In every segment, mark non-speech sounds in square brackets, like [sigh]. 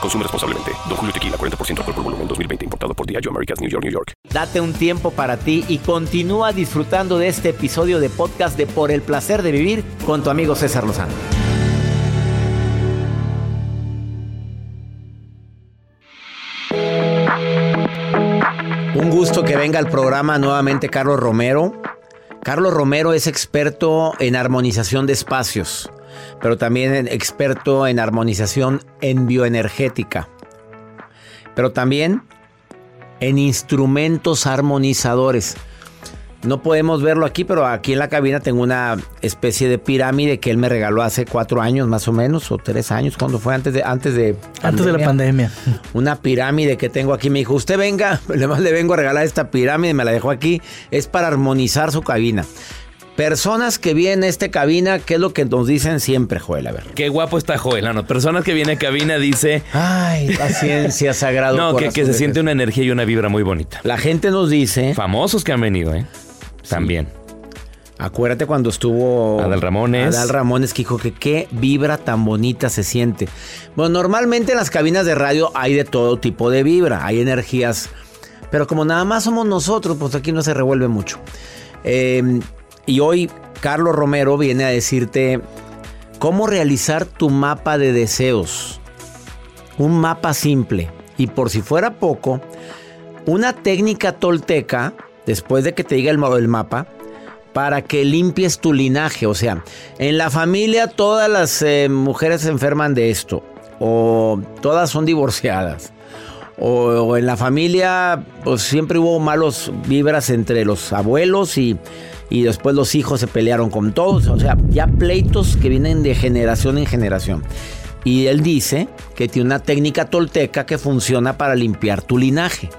Consume responsablemente. Don Julio Tequila, 40% alcohol por volumen, 2020. Importado por Diageo Americas, New York, New York. Date un tiempo para ti y continúa disfrutando de este episodio de podcast de Por el Placer de Vivir con tu amigo César Lozano. Un gusto que venga al programa nuevamente Carlos Romero. Carlos Romero es experto en armonización de espacios, pero también experto en armonización en bioenergética, pero también en instrumentos armonizadores. No podemos verlo aquí, pero aquí en la cabina tengo una especie de pirámide que él me regaló hace cuatro años más o menos, o tres años, cuando fue antes de antes de Antes de la pandemia. [laughs] Una pirámide que tengo aquí. Me dijo, usted venga, [laughs] además le vengo a regalar esta pirámide, me la dejó aquí. Es para armonizar su cabina. Personas que vienen a esta cabina, ¿qué es lo que nos dicen siempre, Joel? A ver. Qué guapo está Joel. No, personas que vienen a cabina dice. Ay, paciencia, sagrado. [laughs] No, que, se siente una energía y una vibra muy bonita. La gente nos dice, Famosos que han venido, ¿eh? También. acuérdate cuando estuvo Adal Ramones. Adal Ramones que dijo que qué vibra tan bonita se siente. Bueno, normalmente en las cabinas de radio hay de todo tipo de vibra, hay energías, pero como nada más somos nosotros, pues aquí no se revuelve mucho. Eh, y hoy Carlos Romero viene a decirte cómo realizar tu mapa de deseos. Un mapa simple. Y por si fuera poco, una técnica tolteca, después de que te diga el, el mapa, para que limpies tu linaje. O sea, en la familia todas las eh, mujeres se enferman de esto. O todas son divorciadas. O, o en la familia, pues siempre hubo malos vibras entre los abuelos y, y después los hijos se pelearon con todos. O sea, ya pleitos que vienen de generación en generación. Y él dice que tiene una técnica tolteca que funciona para limpiar tu linaje.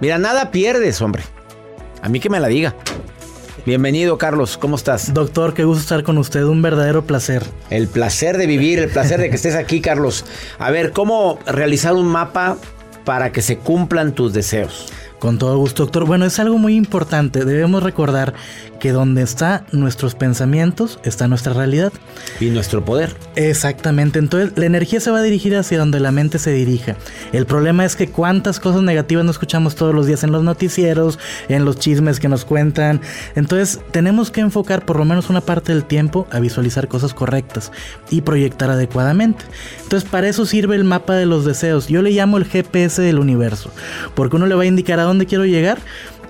Mira, nada pierdes, hombre. A mí que me la diga. Bienvenido, Carlos. ¿Cómo estás? Doctor, qué gusto estar con usted, un verdadero placer. El placer de vivir, el placer de que estés aquí, Carlos. A ver, ¿cómo realizar un mapa para que se cumplan tus deseos? Con todo gusto, doctor. Bueno, es algo muy importante. Debemos recordar que donde están nuestros pensamientos está nuestra realidad. Y nuestro poder. Exactamente. Entonces, la energía se va a dirigir hacia donde la mente se dirija. El problema es que cuántas cosas negativas no escuchamos todos los días en los noticieros, en los chismes que nos cuentan. Entonces, tenemos que enfocar por lo menos una parte del tiempo a visualizar cosas correctas y proyectar adecuadamente. Entonces, para eso sirve el mapa de los deseos. Yo le llamo el GPS del universo, porque uno le va a indicar a dónde quiero llegar.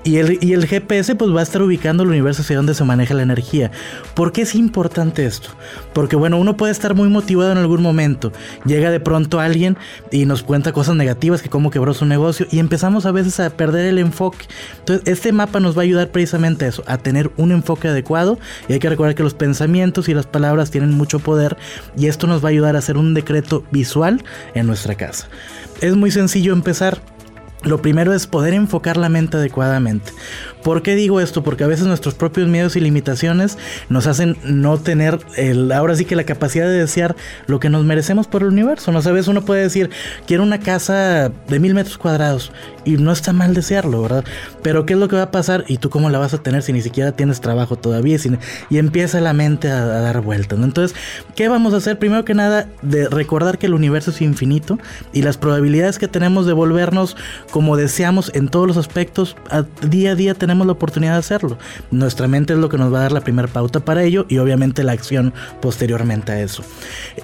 Y el, GPS pues va a estar ubicando el universo hacia donde se maneja la energía. ¿Por qué es importante esto? Porque bueno, uno puede estar muy motivado en algún momento. Llega de pronto alguien y nos cuenta cosas negativas, que cómo quebró su negocio y empezamos a veces a perder el enfoque. Entonces este mapa nos va a ayudar precisamente a eso, a tener un enfoque adecuado. Y hay que recordar que los pensamientos y las palabras tienen mucho poder y esto nos va a ayudar a hacer un decreto visual en nuestra casa. Es muy sencillo empezar. Lo primero es poder enfocar la mente adecuadamente. ¿Por qué digo esto? Porque a veces nuestros propios miedos y limitaciones nos hacen no tener el, ahora sí que la capacidad de desear lo que nos merecemos por el universo. No sabes, uno puede decir, quiero una casa de mil metros cuadrados y no está mal desearlo, ¿verdad? Pero ¿qué es lo que va a pasar? ¿Y tú cómo la vas a tener si ni siquiera tienes trabajo todavía? Y empieza la mente a, a dar vueltas. ¿no? Entonces, ¿qué vamos a hacer? Primero que nada, de recordar que el universo es infinito y las probabilidades que tenemos de volvernos como deseamos en todos los aspectos, a- día a día tenemos la oportunidad de hacerlo. Nuestra mente es lo que nos va a dar la primera pauta para ello y obviamente la acción posteriormente a eso.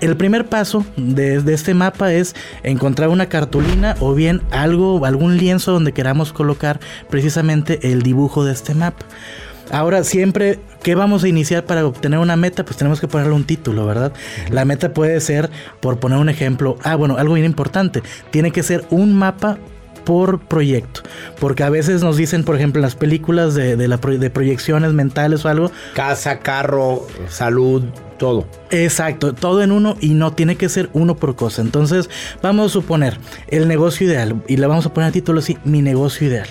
El primer paso de, de este mapa es encontrar una cartulina o bien algo, algún lienzo donde queramos colocar precisamente el dibujo de este mapa. Ahora siempre, ¿qué vamos a iniciar para obtener una meta? Pues tenemos que ponerle un título, ¿verdad? La meta puede ser, por poner un ejemplo, ah, bueno, algo bien importante, tiene que ser un mapa por proyecto. Porque a veces nos dicen, por ejemplo, en las películas de, de la pro- de proyecciones mentales o algo, Casa, carro, salud, todo. Exacto, todo en uno y no tiene que ser uno por cosa. Entonces, vamos a suponer el negocio ideal y le vamos a poner el título así, mi negocio ideal.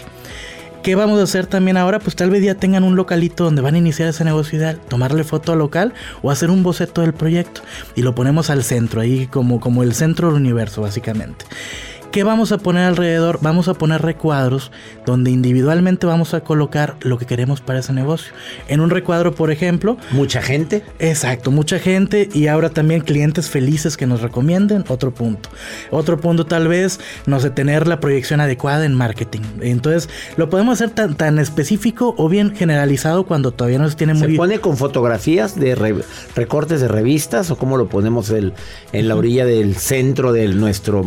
¿Qué vamos a hacer también ahora? Pues tal vez ya tengan un localito donde van a iniciar ese negocio ideal, tomarle foto al local o hacer un boceto del proyecto y lo ponemos al centro, ahí como, como el centro del universo básicamente. ¿Qué vamos a poner alrededor? Vamos a poner recuadros donde individualmente vamos a colocar lo que queremos para ese negocio. En un recuadro, por ejemplo, Mucha gente. Exacto, mucha gente y ahora también clientes felices que nos recomienden, otro punto. Otro punto tal vez, no sé, tener la proyección adecuada en marketing. Entonces, lo podemos hacer tan, tan específico o bien generalizado cuando todavía no se tiene ¿Se muy... pone con fotografías de re- recortes de revistas o cómo lo ponemos el- en la orilla del centro de nuestro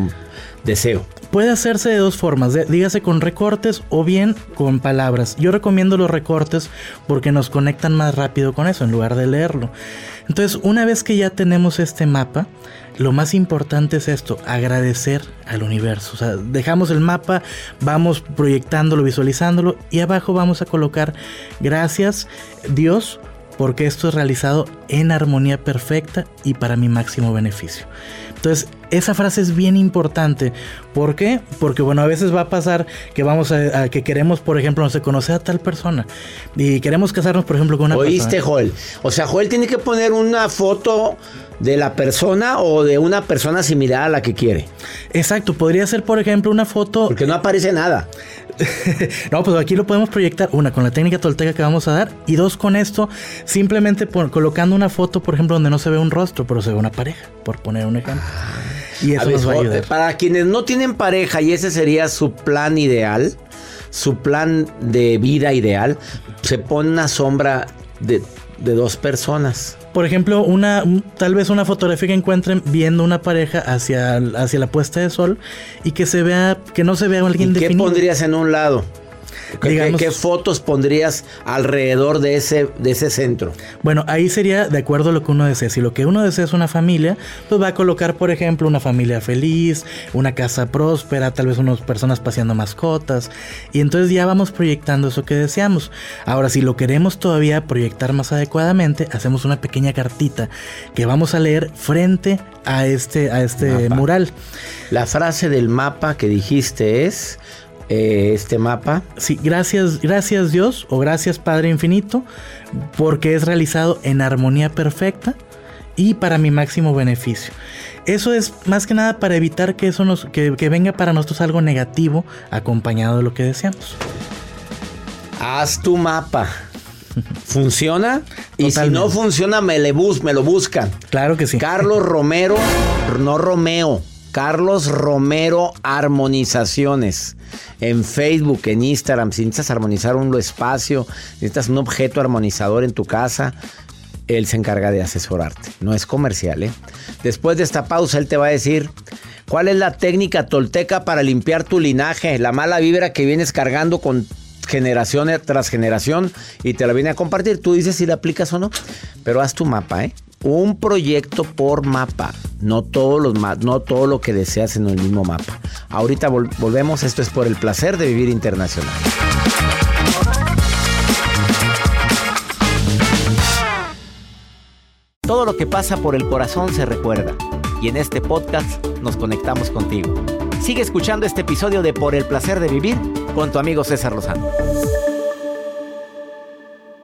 deseo? Puede hacerse de dos formas, dígase con recortes o bien con palabras. Yo recomiendo los recortes porque nos conectan más rápido con eso en lugar de leerlo. Entonces, una vez que ya tenemos este mapa, lo más importante es esto, agradecer al universo. O sea, dejamos el mapa, vamos proyectándolo, visualizándolo y abajo vamos a colocar gracias Dios porque esto es realizado en armonía perfecta y para mi máximo beneficio. Entonces, esa frase es bien importante. ¿Por qué? Porque, bueno, a veces va a pasar que vamos a, a que queremos, por ejemplo, no sé, conocer a tal persona y queremos casarnos, por ejemplo, con una ¿Oíste, persona. Joel? O sea, Joel tiene que poner una foto de la persona o de una persona similar a la que quiere. Exacto, podría ser, por ejemplo, una foto. Porque no aparece nada. [laughs] no, pues aquí lo podemos proyectar. Una, con la técnica tolteca que vamos a dar. Y dos, con esto, simplemente por- colocando una foto, por ejemplo, donde no se ve un rostro, pero se ve una pareja, por poner un ejemplo. Y eso A ver, nos va a ayudar. Para quienes no tienen pareja y ese sería su plan ideal, su plan de vida ideal, se pone una sombra de, de dos personas. Por ejemplo, una un- tal vez una fotografía que encuentren viendo una pareja hacia, hacia la puesta de sol y que se vea, que no se vea ¿Y alguien qué definido. pondrías en un lado? ¿Qué, Digamos- qué- qué fotos pondrías alrededor de ese, de ese centro? Bueno, ahí sería de acuerdo a lo que uno desea. Si lo que uno desea es una familia, pues va a colocar, por ejemplo, una familia feliz, una casa próspera, tal vez unas personas paseando mascotas. Y entonces ya vamos proyectando eso que deseamos. Ahora, si lo queremos todavía proyectar más adecuadamente, hacemos una pequeña cartita que vamos a leer frente a este, a este Mapa. mural. La frase del mapa que dijiste es, eh, este mapa, Sí, gracias, gracias Dios o gracias Padre Infinito, porque es realizado en armonía perfecta y para mi máximo beneficio. Eso es más que nada para evitar que eso nos, que, que venga para nosotros algo negativo acompañado de lo que deseamos. haz tu mapa. [laughs] ¿Funciona? Y si no funciona, me, le bus, me lo buscan. Claro que sí. Carlos Romero, no Romeo. Carlos Romero Armonizaciones. En Facebook, en Instagram. Si necesitas armonizar un espacio, necesitas un objeto armonizador en tu casa, él se encarga de asesorarte. No es comercial, ¿eh? Después de esta pausa, él te va a decir cuál es la técnica tolteca para limpiar tu linaje, la mala vibra que vienes cargando con generación tras generación y te la viene a compartir. Tú dices si la aplicas o no, pero haz tu mapa, ¿eh? Un proyecto por mapa, no no todo lo que deseas en el mismo mapa. Ahorita vol- volvemos, esto es por el placer de vivir internacional. Todo lo que pasa por el corazón se recuerda y en este podcast nos conectamos contigo. Sigue escuchando este episodio de Por el placer de vivir con tu amigo César Lozano.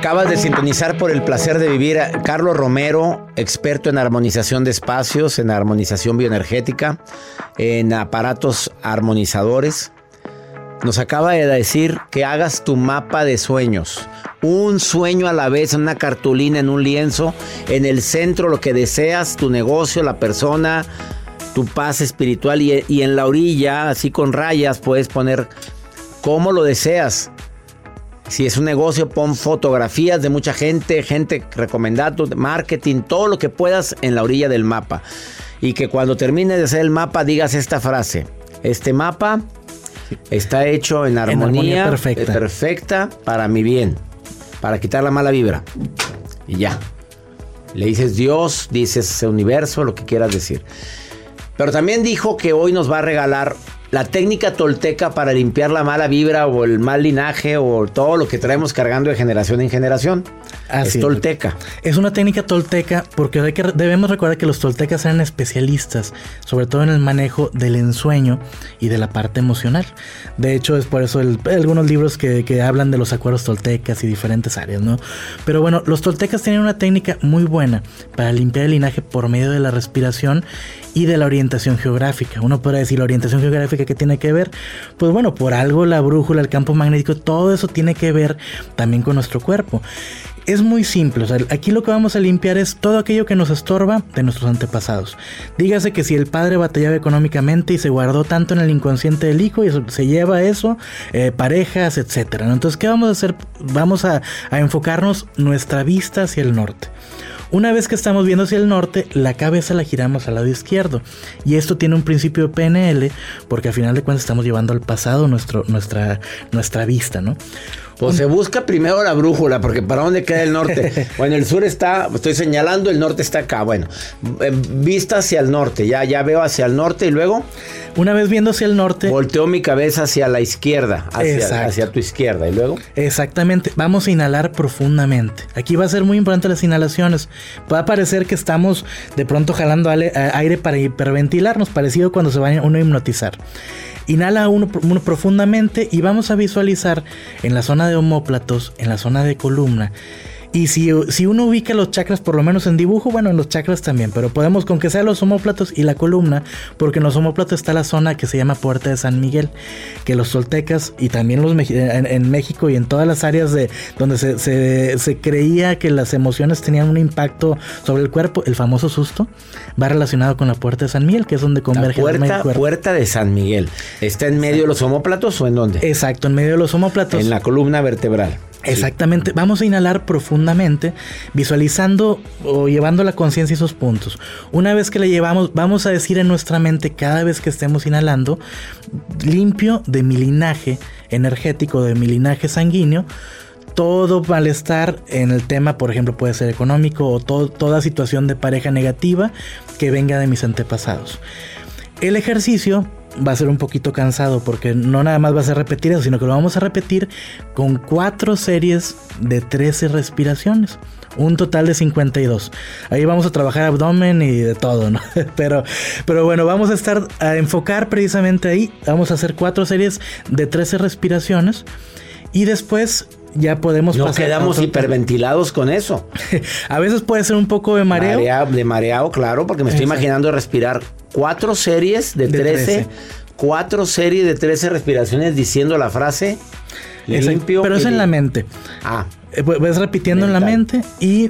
Acabas de sintonizar por el placer de vivir Carlos Romero, experto en armonización de espacios, en armonización bioenergética, en aparatos armonizadores. Nos acaba de decir que hagas tu mapa de sueños. Un sueño a la vez, en una cartulina, en un lienzo, en el centro, lo que deseas, tu negocio, la persona, tu paz espiritual y, y en la orilla, así con rayas, puedes poner cómo lo deseas. Si es un negocio, pon fotografías de mucha gente, gente recomendando, marketing, todo lo que puedas en la orilla del mapa. Y que cuando termines de hacer el mapa digas esta frase. Este mapa está hecho en armonía, armonía perfecta. perfecta para mi bien, para quitar la mala vibra. Y ya. Le dices Dios, dices universo, lo que quieras decir. Pero también dijo que hoy nos va a regalar la técnica tolteca para limpiar la mala vibra o el mal linaje o todo lo que traemos cargando de generación en generación. Así es tolteca. Es una técnica tolteca porque hay que, debemos recordar que los toltecas eran especialistas, sobre todo en el manejo del ensueño y de la parte emocional. De hecho, es por eso el, algunos libros que, que, hablan de los acuerdos toltecas y diferentes áreas, ¿no? Pero bueno, los toltecas tienen una técnica muy buena para limpiar el linaje por medio de la respiración y de la orientación geográfica. Uno podrá decir la orientación geográfica que tiene que ver, pues bueno, por algo la brújula, el campo magnético, todo eso tiene que ver también con nuestro cuerpo. Es muy simple, aquí lo que vamos a limpiar es todo aquello que nos estorba de nuestros antepasados. Dígase que si el padre batallaba económicamente y se guardó tanto en el inconsciente del hijo y se lleva eso, eh, parejas, etc. Entonces, ¿qué vamos a hacer? Vamos a enfocarnos nuestra vista hacia el norte. Una vez que estamos viendo hacia el norte, la cabeza la giramos al lado izquierdo. Y esto tiene un principio de PNL, porque al final de cuentas estamos llevando al pasado nuestra, nuestra vista, ¿no? Pues se busca primero la brújula, porque ¿para dónde queda el norte? [laughs] bueno, el sur está, estoy señalando, el norte está acá. Bueno, vista hacia el norte, ya, ya veo hacia el norte y luego. Una vez viendo hacia el norte. Volteo mi cabeza hacia la izquierda, hacia, hacia tu izquierda y luego. Exactamente, vamos a inhalar profundamente. Aquí va a ser muy importante las inhalaciones. Va a parecer que estamos de pronto jalando aire para hiperventilarnos, parecido cuando se va uno a hipnotizar. Inhala uno, profundamente y vamos a visualizar en la zona de homóplatos, en la zona de columna. Y si, si, uno ubica los chakras, por lo menos en dibujo, bueno, en los chakras también, pero podemos con que sea los homóplatos y la columna, porque en los homóplatos está la zona que se llama Puerta de San Miguel, que los soltecas y también los en, en México y en todas las áreas de donde se, se, se, creía que las emociones tenían un impacto sobre el cuerpo, el famoso susto, va relacionado con la Puerta de San Miguel, que es donde converge la puerta, el cuerpo. Puerta de San Miguel. ¿Está en medio de los homóplatos o en dónde? Exacto, en medio de los homóplatos. En la columna vertebral. Exactamente, vamos a inhalar profundamente, visualizando o llevando la conciencia esos puntos. Una vez que le llevamos, vamos a decir en nuestra mente cada vez que estemos inhalando, limpio de mi linaje energético, de mi linaje sanguíneo, todo malestar en el tema, por ejemplo, puede ser económico o to toda situación de pareja negativa que venga de mis antepasados. El ejercicio va a ser un poquito cansado porque no nada más va a ser repetir eso, sino que lo vamos a repetir con cuatro series de 13 respiraciones. Un total de 52. Ahí vamos a trabajar abdomen y de todo, ¿no? [laughs] Pero, pero bueno, vamos a estar a enfocar precisamente ahí. Vamos a hacer cuatro series de 13 respiraciones. Y después ya podemos No pasar quedamos hiperventilados con eso. [laughs] A veces puede ser un poco de mareo. Marea- de mareado, claro, porque me estoy Exacto. imaginando respirar cuatro series de, De 13, 13. cuatro series de 13 respiraciones diciendo la frase limpio. Pero es en la mente. Ah, Eh, pu- Ves repitiendo en la mente y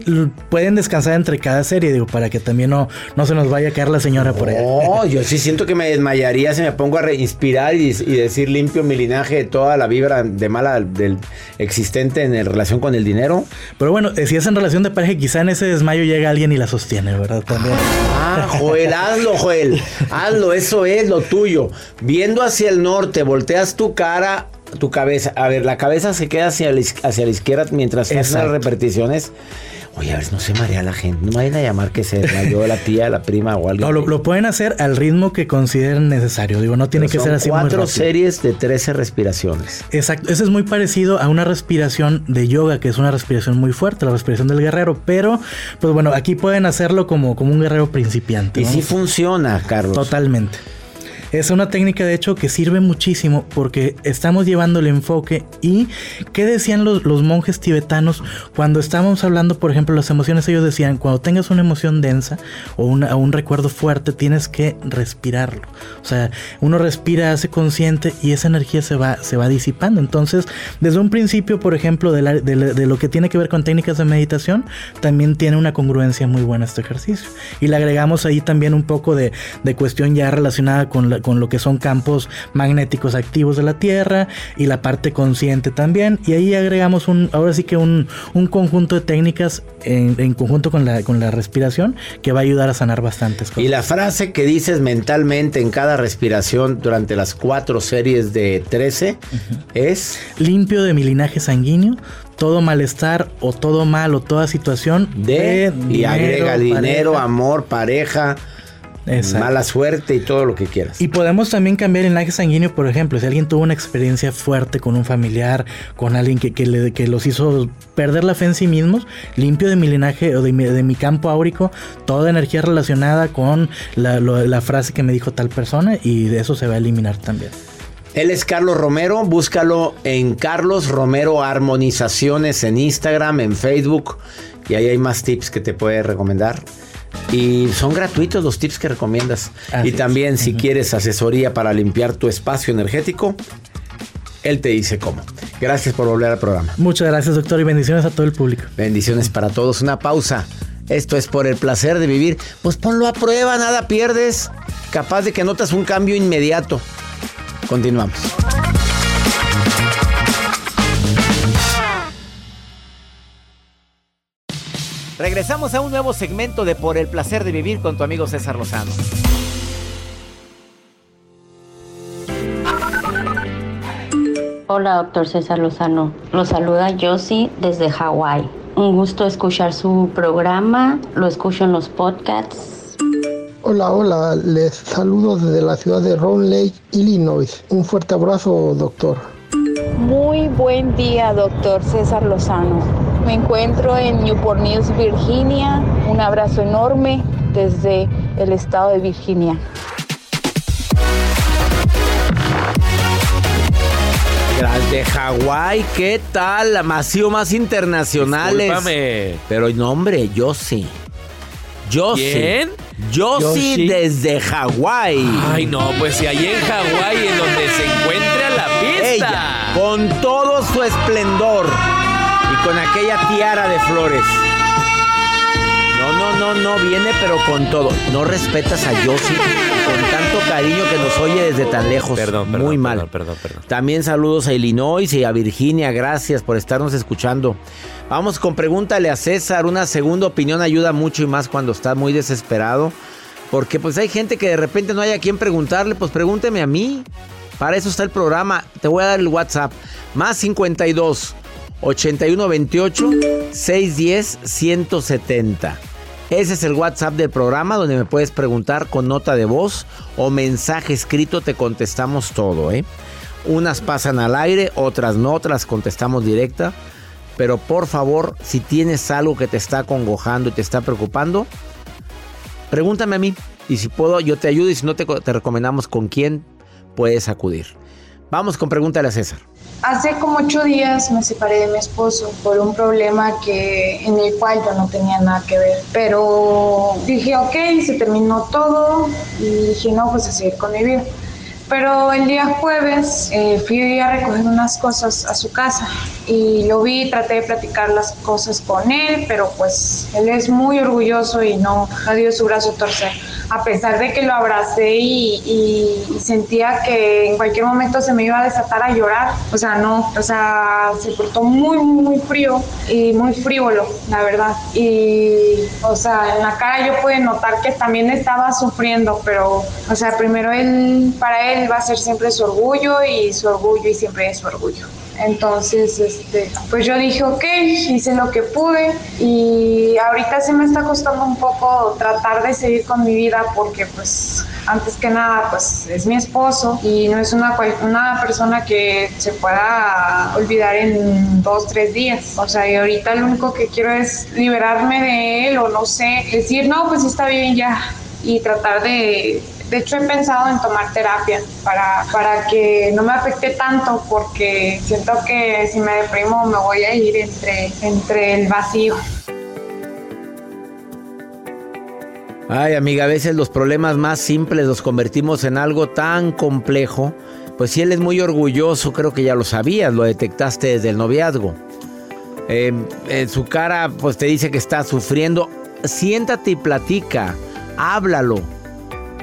pueden descansar entre cada serie, digo, para que también no, no se nos vaya a caer la señora por allá. no, [laughs] yo sí siento que me desmayaría si me pongo a reinspirar y, y decir limpio mi linaje de toda la vibra de mala del existente en relación con el dinero. Pero bueno, eh, si es en relación de pareja, quizá en ese desmayo llega alguien y la sostiene, ¿verdad? También. Ah, Joel, hazlo, Joel. Hazlo, eso es lo tuyo. Viendo hacia el norte, volteas tu cara, tu cabeza. A ver, la cabeza se queda hacia la, hacia la izquierda mientras hacen las repeticiones. Oye, a ver, no se marea la gente. No me vayan a llamar que se desmayó la tía, la prima o alguien. No, lo, lo pueden hacer al ritmo que consideren necesario. Digo, no tiene Pero que ser así cuatro series de 13 respiraciones. Exacto, eso es muy parecido a una respiración de yoga, que es una respiración muy fuerte, la respiración del guerrero, pero pues bueno, aquí pueden hacerlo como, como un guerrero principiante. Y ¿no? sí funciona, Carlos. Totalmente. Es una técnica de hecho que sirve muchísimo porque estamos llevando el enfoque y qué decían los, monjes tibetanos cuando estábamos hablando, por ejemplo, las emociones, ellos decían, cuando tengas una emoción densa o, un recuerdo fuerte, tienes que respirarlo. O sea, uno respira, hace consciente y esa energía se va, se va disipando. Entonces, desde un principio, por ejemplo, de la- de lo que tiene que ver con técnicas de meditación, también tiene una congruencia muy buena este ejercicio. Y le agregamos ahí también un poco de, de cuestión ya relacionada con, la- con lo que son campos magnéticos activos de la Tierra y la parte consciente también. Y ahí agregamos un, ahora sí que un, un conjunto de técnicas en, en conjunto con la, con la respiración que va a ayudar a sanar bastantes cosas. Y la frase que dices mentalmente en cada respiración durante las cuatro series de 13 es... limpio de mi linaje sanguíneo, todo malestar o todo mal o toda situación de, y dinero, agrega dinero, pareja. amor, pareja, Exacto. mala suerte y todo lo que quieras. Y podemos también cambiar el linaje sanguíneo, por ejemplo, si alguien tuvo una experiencia fuerte con un familiar, con alguien que, que, le- que los hizo perder la fe en sí mismos, limpio de mi linaje o de mi, de mi campo áurico toda energía relacionada con la, lo- la frase que me dijo tal persona y de eso se va a eliminar también. Él es Carlos Romero, búscalo en Carlos Romero Armonizaciones en Instagram, en Facebook y ahí hay más tips que te puede recomendar. Y son gratuitos los tips que recomiendas. Así y es. también si quieres asesoría para limpiar tu espacio energético, él te dice cómo. Gracias por volver al programa. Muchas gracias doctor y bendiciones a todo el público. Bendiciones para todos. Una pausa. Esto es por el placer de vivir. Pues ponlo a prueba, nada pierdes. Capaz de que notas un cambio inmediato. Continuamos. Regresamos a un nuevo segmento de Por el placer de vivir con tu amigo César Lozano. Hola, doctor César Lozano. Lo saluda Josie desde Hawái. Un gusto escuchar su programa. Lo escucho en los podcasts. Hola, hola, les saludo desde la ciudad de Round Lake, Illinois. Un fuerte abrazo, doctor. Muy buen día, doctor César Lozano. Me encuentro en Newport News, Virginia. Un abrazo enorme desde el estado de Virginia. Las de Hawái, ¿qué tal? Ha sido más internacionales. Discúlpame. Pero no, hombre, yo sí. Yo ¿Quién? sí. Yo, Yo sí sí. desde Hawái. Ay, no, pues si allí en Hawái, en donde se encuentra la pista. Ella, con todo su esplendor y con aquella tiara de flores. No, no, no, no, viene pero con todo. No respetas a Yossi con tanto cariño que nos oye desde tan lejos. Perdón, perdón. Muy mal. Perdón, perdón, perdón. También saludos a Illinois y a Virginia. Gracias por estarnos escuchando. Vamos con pregúntale a César. Una segunda opinión ayuda mucho y más cuando está muy desesperado. Porque pues hay gente que de repente no hay a quien preguntarle. Pues pregúnteme a mí. Para eso está el programa. Te voy a dar el WhatsApp. Más 52 81 28 610 170. Ese es el WhatsApp del programa donde me puedes preguntar con nota de voz o mensaje escrito, te contestamos todo, ¿eh? Unas pasan al aire, otras no, otras contestamos directa. Pero por favor, si tienes algo que te está congojando y te está preocupando, pregúntame a mí. Y si puedo, yo te ayudo. Y si no, te, te recomendamos con quién puedes acudir. Vamos con pregúntale a César. Hace como ocho días me separé de mi esposo por un problema que en el cual yo no tenía nada que ver. Pero dije, ok, se terminó todo y dije, no, pues a seguir con mi vida. Pero el día jueves eh, fui a recoger unas cosas a su casa y lo vi, traté de platicar las cosas con él, pero pues él es muy orgulloso y no, no dio su brazo a torcer. A pesar de que lo abracé y, y- sentía que en cualquier momento se me iba a desatar a llorar, o sea, no, o sea, se portó muy, muy frío y muy frívolo, la verdad. Y, o sea, en la cara yo pude notar que también estaba sufriendo, pero, o sea, primero él, para él va a ser siempre su orgullo y su orgullo y siempre es su orgullo. Entonces, este, pues yo dije, ok, hice lo que pude y ahorita sí me está costando un poco tratar de seguir con mi vida porque pues antes que nada pues es mi esposo y no es una, una persona que se pueda olvidar en dos, tres días. O sea, y ahorita lo único que quiero es liberarme de él o no sé, decir, no, pues está bien ya y tratar de... De hecho, he pensado en tomar terapia para, para que no me afecte tanto porque siento que si me deprimo me voy a ir entre, entre el vacío. Ay, amiga, a veces los problemas más simples los convertimos en algo tan complejo. Pues si él es muy orgulloso, creo que ya lo sabías, lo detectaste desde el noviazgo. Eh, en su cara, pues te dice que está sufriendo. Siéntate y platica, háblalo.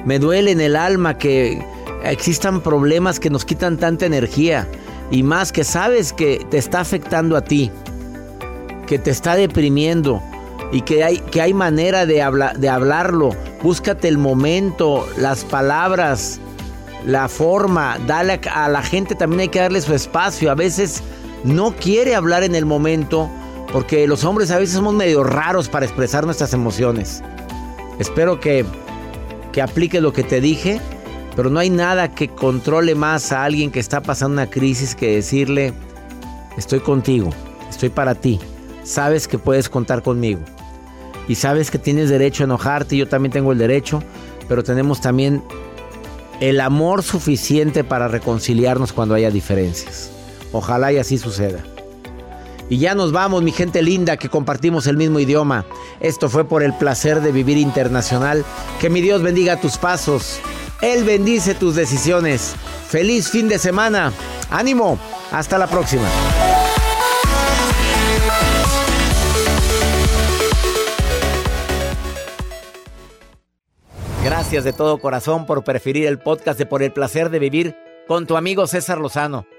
Me duele en el alma que existan problemas que nos quitan tanta energía. Y más que sabes que te está afectando a ti, que te está deprimiendo y que hay, que hay manera de, habla- de hablarlo. Búscate el momento, las palabras, la forma. Dale a, a la gente también hay que darle su espacio. A veces no quiere hablar en el momento porque los hombres a veces somos medio raros para expresar nuestras emociones. Espero que, que apliques lo que te dije, pero no hay nada que controle más a alguien que está pasando una crisis que decirle, estoy contigo, estoy para ti, sabes que puedes contar conmigo y sabes que tienes derecho a enojarte, yo también tengo el derecho, pero tenemos también el amor suficiente para reconciliarnos cuando haya diferencias. Ojalá y así suceda. Y ya nos vamos, mi gente linda, que compartimos el mismo idioma. Esto fue por el placer de vivir internacional. Que mi Dios bendiga tus pasos. Él bendice tus decisiones. Feliz fin de semana. Ánimo. Hasta la próxima. Gracias de todo corazón por preferir el podcast de Por el placer de vivir con tu amigo César Lozano.